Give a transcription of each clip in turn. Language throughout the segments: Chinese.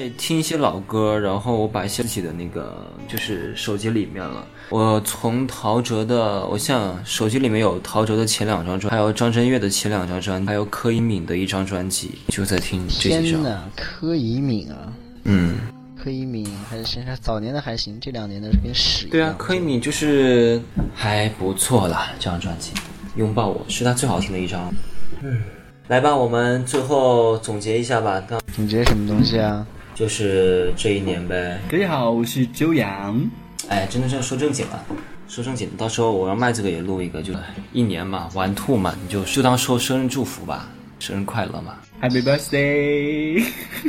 在听一些老歌，然后我把一些自己的那个就是手机里面了。我从陶喆的，我像手机里面有陶喆的前两张专，还有张震岳的前两张专，还有柯以敏的一张专辑，就在听这几张。天呐，柯以敏啊，嗯，柯以敏还是现在早年的还行，这两年的是跟屎。对啊，柯以敏就是还不错啦，这张专辑《拥抱我》是他最好听的一张。嗯，来吧，我们最后总结一下吧，刚总结什么东西啊？就是这一年呗。大家好，我是周洋。哎，真的是要说正经了，说正经，到时候我让麦这个也录一个，就一年嘛，玩兔嘛，你就就当说生日祝福吧，生日快乐嘛。Happy birthday！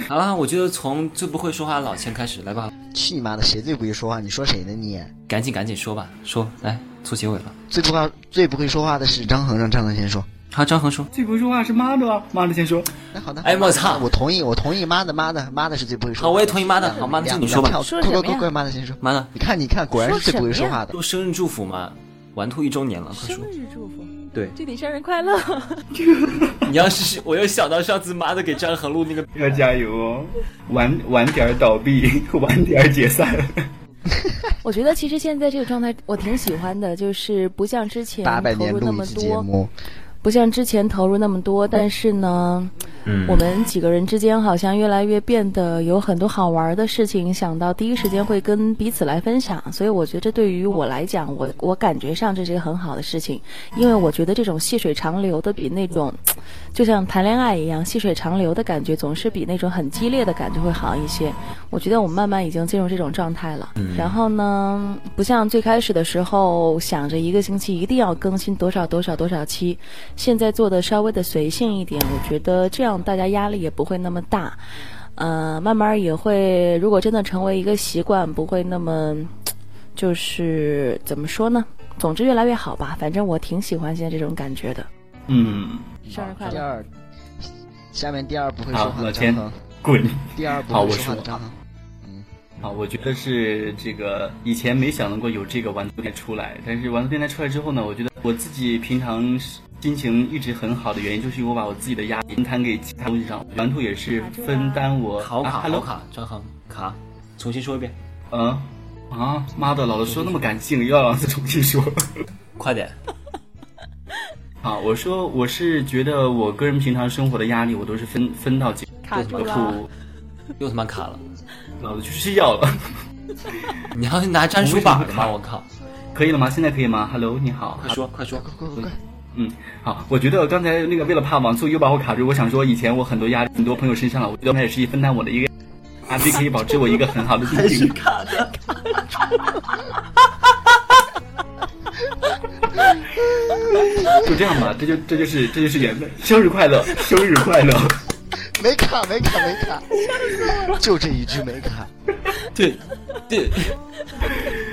好了，我觉得从最不会说话的老千开始，来吧，去你妈的！谁最不会说话？你说谁呢你？赶紧赶紧说吧，说来做结尾了。最不话最不会说话的是张恒，让张恒先说。好，张恒说。最不会说话是妈的，妈的先说。那好的。哎，我操！我同意，我同意。妈的，妈的，妈的是最不会说。好，我也同意妈的。好，妈的，就你说吧。快快快快，妈的先说。妈的，你看，你看，果然是最不会说话的。说生日祝福嘛，玩兔一周年了，快说。生日祝福。对，祝你生日快乐！你要是我又想到上次妈的给张恒录那个，要加油哦！晚晚点倒闭，晚点解散。我觉得其实现在这个状态我挺喜欢的，就是不像之前投入那么多，不像之前投入那么多，但是呢，嗯，我们几个人之间好像越来越变得有很多好玩的事情，想到第一时间会跟彼此来分享，所以我觉得这对于我来讲，我我感觉上这是一个很好的事情，因为我觉得这种细水长流的比那种，就像谈恋爱一样，细水长流的感觉总是比那种很激烈的感觉会好一些。我觉得我们慢慢已经进入这种状态了，嗯、然后呢，不像最开始的时候想着一个星期一定要更新多少多少多少期。现在做的稍微的随性一点，我觉得这样大家压力也不会那么大，呃，慢慢也会，如果真的成为一个习惯，不会那么，就是怎么说呢？总之越来越好吧。反正我挺喜欢现在这种感觉的。嗯，生日快乐。第二，下面第二不会说好，话的张恒，滚。第二不好，我会说话的张恒。好，我觉得是这个以前没想到过有这个玩兔电台出来，但是玩兔电台出来之后呢，我觉得我自己平常心情一直很好的原因，就是因为我把我自己的压力分摊给其他东西上。玩兔也是分担我好卡啊好卡，张恒卡，重新说一遍。嗯啊，妈的，老子说那么感性，又要老子重新说，快点。啊，我说我是觉得我个人平常生活的压力，我都是分分到几卡住了兔，又他妈卡了，老子去睡觉了。你要拿粘鼠板的吗？我靠！可以了吗？现在可以吗？Hello，你好，快说快说，快快快！嗯，好，我觉得刚才那个为了怕网速又把我卡住，我想说以前我很多压力很多朋友身上了，我觉得那也是分担我的一个压力，可以保持我一个很好的心情。卡的。就这样吧，这就这就是这就是缘分。生日快乐，生日快乐！没卡没卡没卡，就这一句没卡。对对，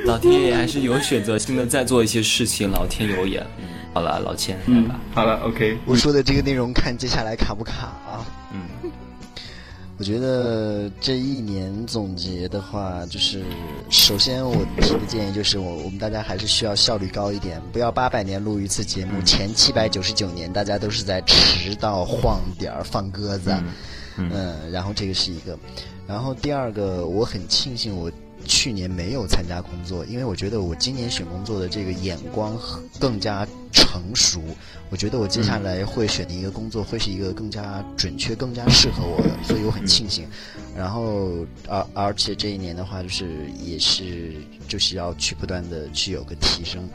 老天爷还是有选择性的在做一些事情，老天有眼。好了，老千，嗯。，好了，OK。我说的这个内容，看接下来卡不卡啊？嗯，我觉得这一年总结的话，就是首先我提的建议就是我我们大家还是需要效率高一点，不要八百年录一次节目，前七百九十九年大家都是在迟到晃点儿放鸽子，嗯，然后这个是一个，然后第二个我很庆幸我。去年没有参加工作，因为我觉得我今年选工作的这个眼光更加成熟。我觉得我接下来会选的一个工作会是一个更加准确、更加适合我的，所以我很庆幸。然后，而而且这一年的话，就是也是就是要去不断的去有个提升。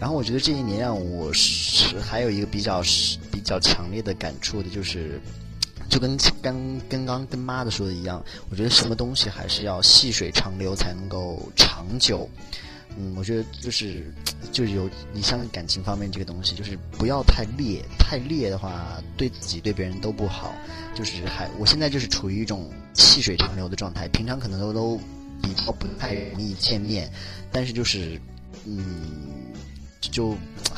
然后我觉得这一年让我是还有一个比较比较强烈的感触的就是。就跟刚跟刚跟妈的说的一样，我觉得什么东西还是要细水长流才能够长久。嗯，我觉得就是就是有你像感情方面这个东西，就是不要太烈，太烈的话对自己对别人都不好。就是还我现在就是处于一种细水长流的状态，平常可能都都比较不太容易见面，但是就是嗯。就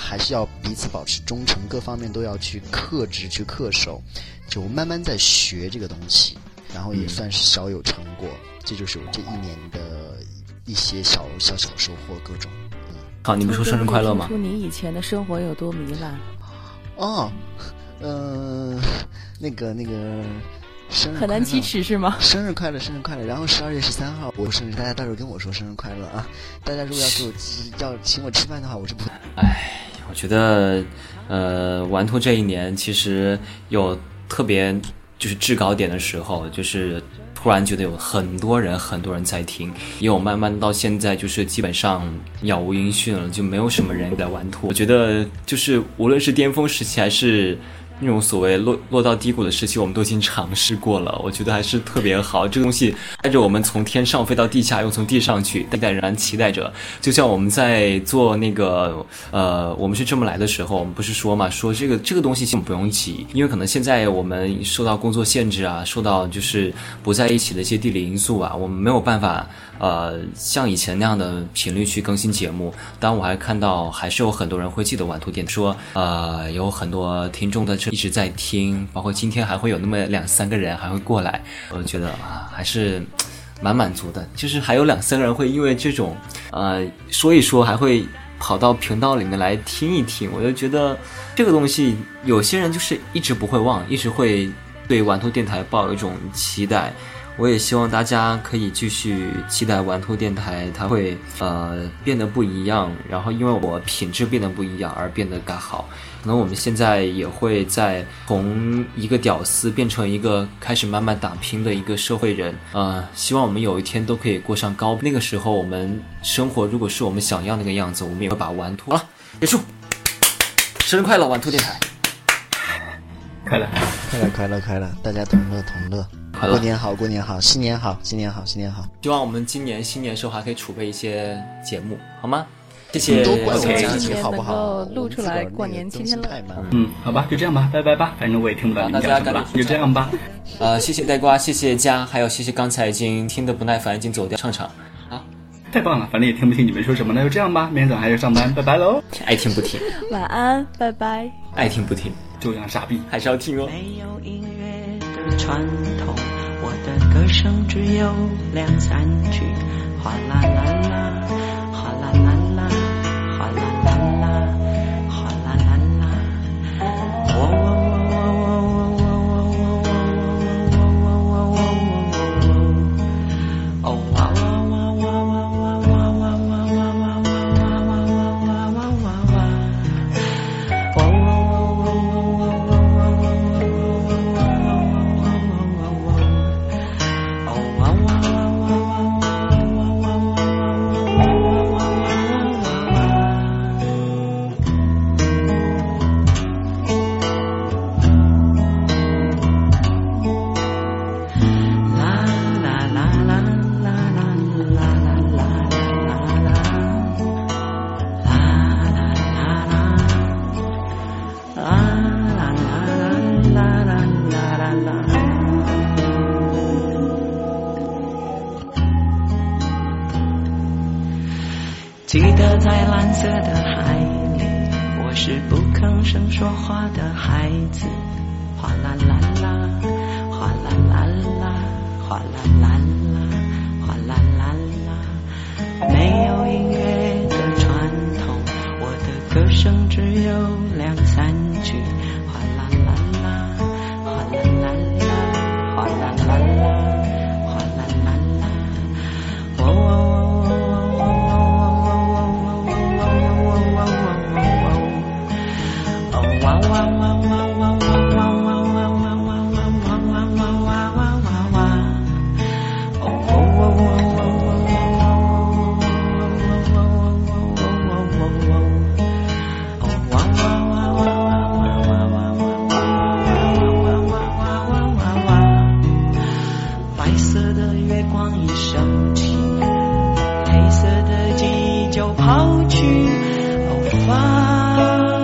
还是要彼此保持忠诚，各方面都要去克制、去恪守。就慢慢在学这个东西，然后也算是小有成果。这就是我这一年的一些小小小收获，各种。嗯，好，你们说生日快乐吗？说你以前的生活有多糜烂？哦，嗯、呃，那个那个，生日很难启齿是吗？生日快乐，生日快乐！然后十二月十三号我生日，大家到时候跟我说生日快乐啊！大家如果要给我要请我吃饭的话，我是不会。我觉得，呃，玩兔这一年其实有特别就是制高点的时候，就是突然觉得有很多人很多人在听，也有慢慢到现在就是基本上杳无音讯了，就没有什么人在玩兔。我觉得就是无论是巅峰时期还是。那种所谓落落到低谷的时期，我们都已经尝试过了，我觉得还是特别好。这个东西带着我们从天上飞到地下，又从地上去，代代仍然期待着。就像我们在做那个呃，我们是这么来的时候，我们不是说嘛，说这个这个东西先不用急，因为可能现在我们受到工作限制啊，受到就是不在一起的一些地理因素啊，我们没有办法呃像以前那样的频率去更新节目。当，我还看到还是有很多人会记得玩图点，说呃有很多听众的。一直在听，包括今天还会有那么两三个人还会过来，我就觉得啊还是蛮满足的。就是还有两三个人会因为这种呃说一说，还会跑到频道里面来听一听，我就觉得这个东西有些人就是一直不会忘，一直会对玩兔电台抱有一种期待。我也希望大家可以继续期待玩兔电台，它会呃变得不一样，然后因为我品质变得不一样而变得更好。可能我们现在也会在从一个屌丝变成一个开始慢慢打拼的一个社会人啊！希望我们有一天都可以过上高。那个时候我们生活如果是我们想要那个样子，我们也会把玩兔好了结束。生日快乐，玩兔电台！快乐，快乐，快乐，快乐！大家同乐同乐。过年好，过年好，新年好，新年好，新年好！希望我们今年新年时候还可以储备一些节目，好吗？谢谢，多关今心年好不好？录出来过年期间的。嗯，好吧，就这样吧，拜拜吧，反正我也听不到你们讲什么了，就这样吧。呃，谢谢呆瓜，谢谢佳，还有谢谢刚才已经听得不耐烦已经走掉唱唱。好，太棒了，反正也听不清你们说什么，那就这样吧，明天早上还要上班，拜拜喽。爱听不听，晚安，拜拜。爱听不听，就像傻逼，还是要听哦。没有音乐的传统，我的歌声只有两三句，哗啦啦啦，记得在蓝色的海里，我是不吭声说话的孩子。哗啦啦啦，哗啦啦啦，哗啦啦啦，哗啦啦啦。没有音乐的传统，我的歌声只有两三句。色的月光已升起，黑色的记忆就抛去。哦，发。